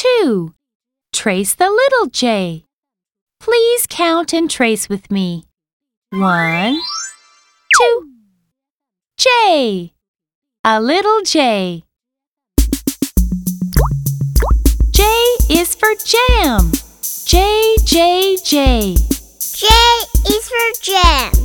2. Trace the little j. Please count and trace with me. 1, 2. J. A little j. J is for jam. J, J, J. J is for jam.